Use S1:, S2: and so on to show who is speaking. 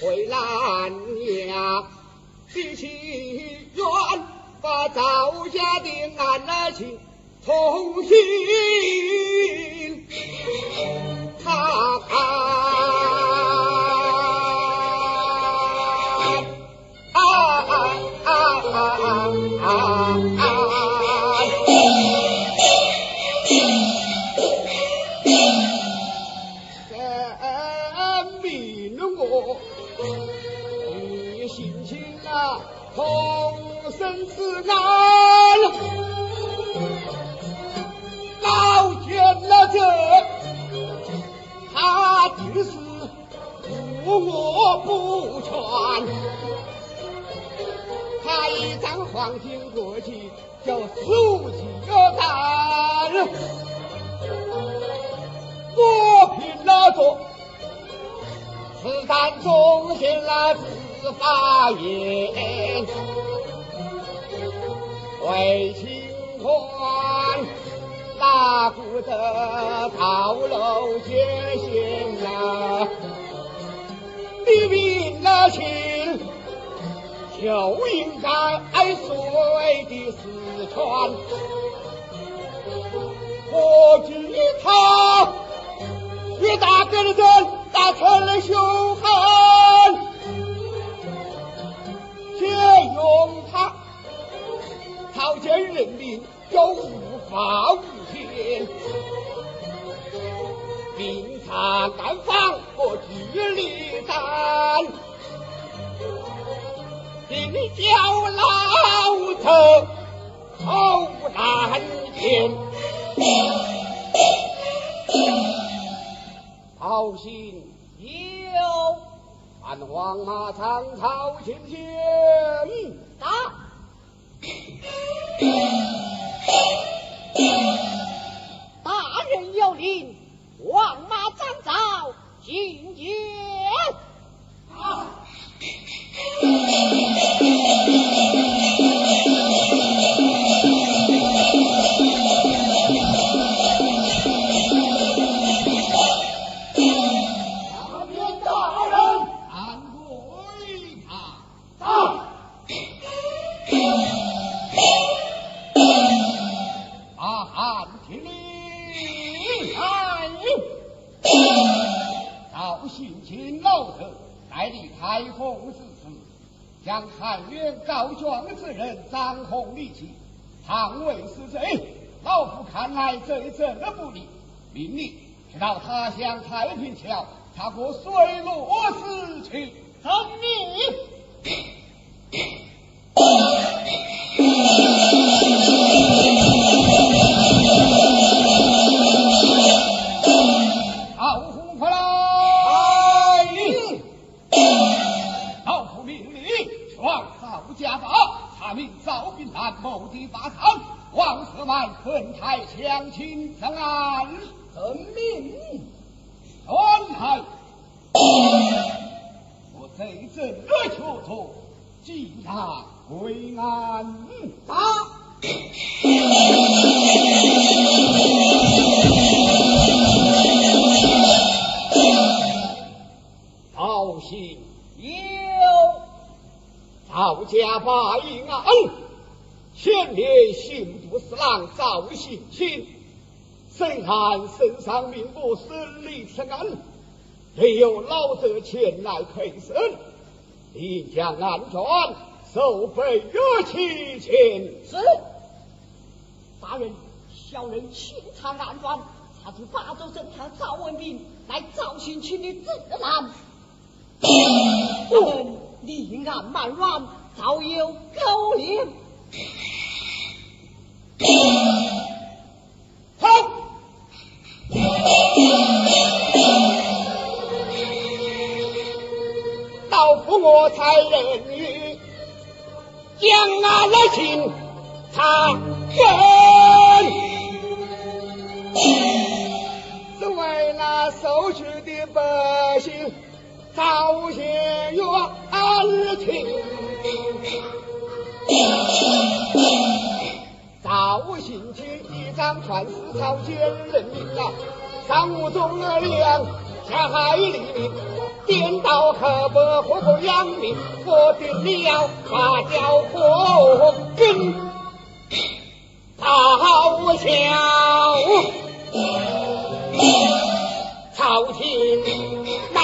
S1: 要本回南阳，比起远把赵家的安情重新。然，老见了这，他只是无我不全，他一张黄金国旗就竖起个胆，我凭那座此战忠心来自发言。为清官，哪顾得套路艰险呐？你明了情。就应该爱所谓的四川，何惧他越大个的人打成了凶狠，人命就无法无天，兵察干防我据力战。你叫老头好难言，好心有看黄马长草青青，
S2: 打。雪。大兵大人，赶归堂。到。不幸见。
S1: 将汉元告状之人张宏立即倘为是贼，老夫看来这一阵不利，命你去到他乡太平桥踏过水落石去。
S2: 遵命。
S1: 本太相亲相安，
S2: 遵命。
S1: 传太，我这一阵热求托，即他归安。
S2: 打。
S1: 家把应安。前面刑部侍郎赵信卿，审看圣上命我审理此案，也有老者前来陪审，应将案卷收备热其前。
S2: 是，大人，小人清查案卷，查出八州侦探赵文斌乃赵信卿的智囊。我们立案慢软，早有勾连。
S1: 好，老夫我才认于将俺来请他问，是为那受屈的百姓早些冤情。进去一张传是朝鲜人命啊，上无忠良，下海黎民，颠倒河北祸国殃民，我定了把教火跟咆哮，朝廷。